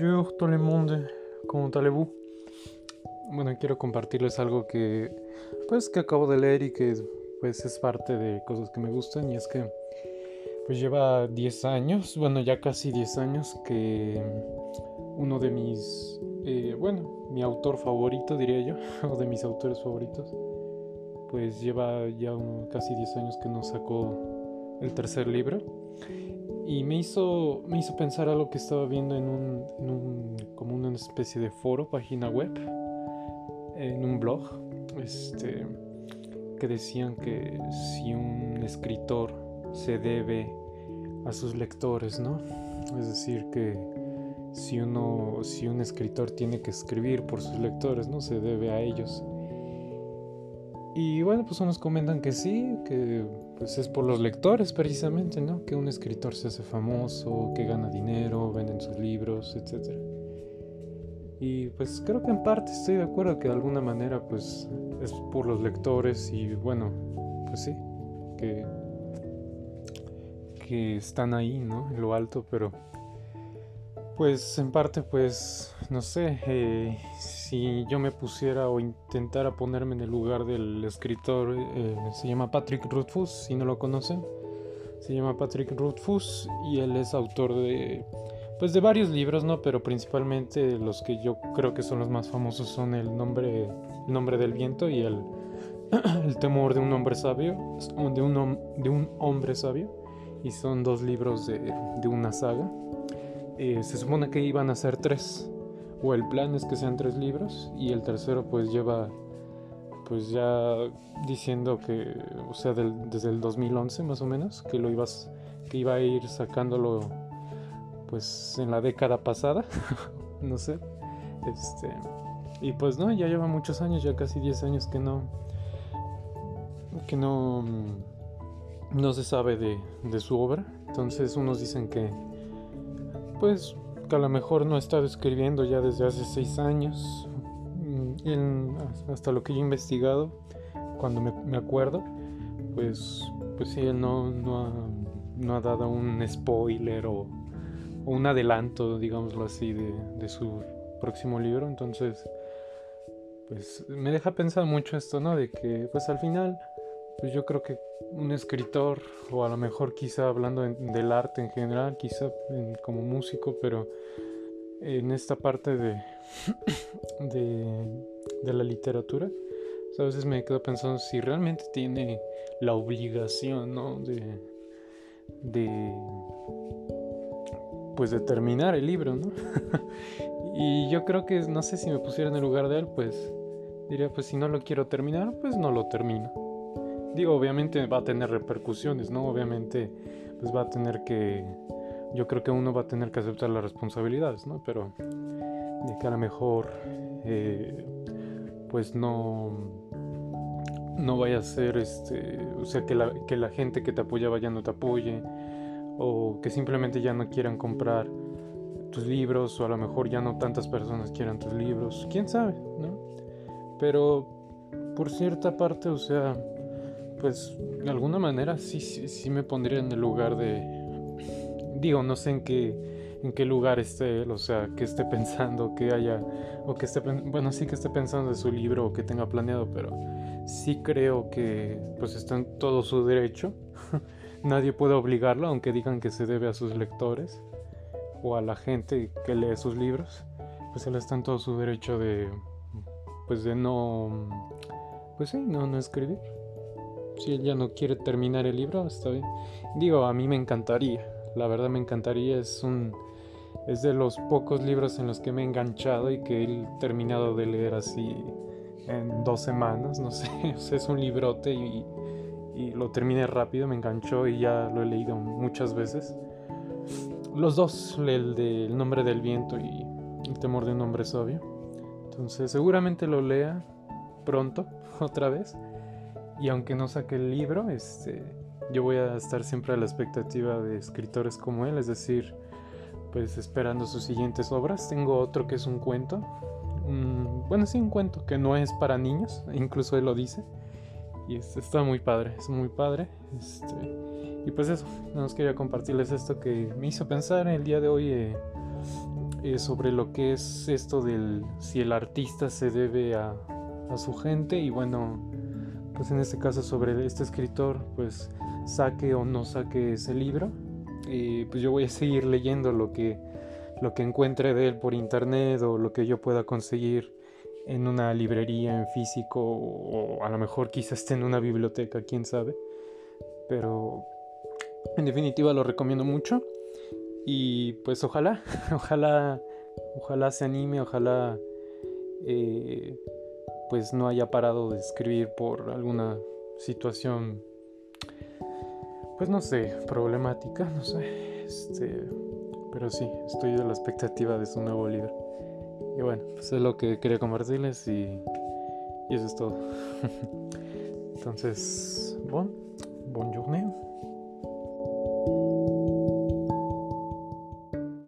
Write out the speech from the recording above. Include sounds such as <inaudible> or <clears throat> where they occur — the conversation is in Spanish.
Bonjour tout le monde, ¿cómo allez-vous? Bueno, quiero compartirles algo que pues que acabo de leer y que pues es parte de cosas que me gustan y es que pues lleva 10 años, bueno ya casi 10 años que uno de mis, eh, bueno, mi autor favorito diría yo, <laughs> o de mis autores favoritos, pues lleva ya casi 10 años que nos sacó el tercer libro y me hizo, me hizo pensar a lo que estaba viendo en un, como una especie de foro, página web, en un blog, este, que decían que si un escritor se debe a sus lectores, ¿no? Es decir, que si uno, si un escritor tiene que escribir por sus lectores, ¿no? Se debe a ellos. Y bueno, pues unos comentan que sí, que pues es por los lectores precisamente, ¿no? Que un escritor se hace famoso, que gana dinero, venden sus libros, etc. Y pues creo que en parte estoy de acuerdo que de alguna manera pues es por los lectores y bueno, pues sí, que, que están ahí, ¿no? En lo alto, pero pues en parte pues no sé, eh, si yo me pusiera o intentara ponerme en el lugar del escritor, eh, se llama Patrick Rothfuss, si no lo conocen, se llama Patrick Rothfuss y él es autor de, pues de varios libros, ¿no? Pero principalmente los que yo creo que son los más famosos son El nombre, nombre del viento y el, <clears throat> el temor de un hombre sabio, de un, de un hombre sabio, y son dos libros de, de una saga. Eh, se supone que iban a ser tres. O el plan es que sean tres libros y el tercero pues lleva pues ya diciendo que o sea desde el 2011 más o menos que lo ibas que iba a ir sacándolo pues en la década pasada <laughs> no sé. Este y pues no ya lleva muchos años ya casi 10 años que no que no no se sabe de, de su obra. Entonces unos dicen que pues que a lo mejor no ha estado escribiendo ya desde hace seis años. Mm, hasta lo que yo he investigado, cuando me, acuerdo, pues, pues sí, él no, no, ha, dado un spoiler o, un adelanto, digámoslo así, de, de, su próximo libro. Entonces, pues me deja pensar mucho esto, ¿no? De que, pues al final, pues yo creo que un escritor, o a lo mejor quizá hablando del arte en general, quizá como músico, pero en esta parte de, <coughs> de, la literatura, a veces me quedo pensando si realmente tiene la obligación, ¿no? De, de pues de terminar el libro, ¿no? <laughs> y yo creo que no sé si me pusiera en el lugar de él, pues diría, pues si no lo quiero terminar, pues no lo termino. Digo, obviamente va a tener repercusiones, ¿no? Obviamente, pues va a tener que. Yo creo que uno va a tener que aceptar las responsabilidades, ¿no? Pero de que a lo mejor, eh, pues no. No vaya a ser este. O sea, que la, que la gente que te apoyaba ya no te apoye. O que simplemente ya no quieran comprar tus libros. O a lo mejor ya no tantas personas quieran tus libros. Quién sabe, ¿no? Pero por cierta parte, o sea pues de alguna manera sí, sí, me pondría en el lugar de... Digo, no sé en qué, en qué lugar esté o sea, que esté pensando, que haya... O que esté... Bueno, sí que esté pensando de su libro o que tenga planeado, pero sí creo que pues está en todo su derecho. <laughs> Nadie puede obligarlo, aunque digan que se debe a sus lectores o a la gente que lee sus libros. Pues él está en todo su derecho de... Pues de no... Pues sí, no, no escribir si él ya no quiere terminar el libro, está bien. Digo, a mí me encantaría, la verdad me encantaría, es un es de los pocos libros en los que me he enganchado y que he terminado de leer así en dos semanas, no <laughs> sé, es un librote y, y lo terminé rápido, me enganchó y ya lo he leído muchas veces. Los dos, el de El nombre del viento y El temor de un hombre sabio. Entonces seguramente lo lea pronto, <laughs> otra vez. Y aunque no saque el libro, este, yo voy a estar siempre a la expectativa de escritores como él, es decir, pues esperando sus siguientes obras. Tengo otro que es un cuento, bueno, sí, un cuento que no es para niños, incluso él lo dice. Y está muy padre, es muy padre. Este, y pues eso, nos quería compartirles esto que me hizo pensar el día de hoy. Eh, eh, sobre lo que es esto del si el artista se debe a, a su gente y bueno, pues en este caso sobre este escritor, pues saque o no saque ese libro. Y pues yo voy a seguir leyendo lo que, lo que encuentre de él por internet o lo que yo pueda conseguir en una librería en físico o a lo mejor quizás esté en una biblioteca, quién sabe. Pero en definitiva lo recomiendo mucho y pues ojalá, <laughs> ojalá, ojalá se anime, ojalá eh, pues no haya parado de escribir por alguna situación pues no sé, problemática, no sé, este, pero sí, estoy de la expectativa de su nuevo libro. Y bueno, pues es lo que quería compartirles y, y eso es todo. <laughs> Entonces, bueno,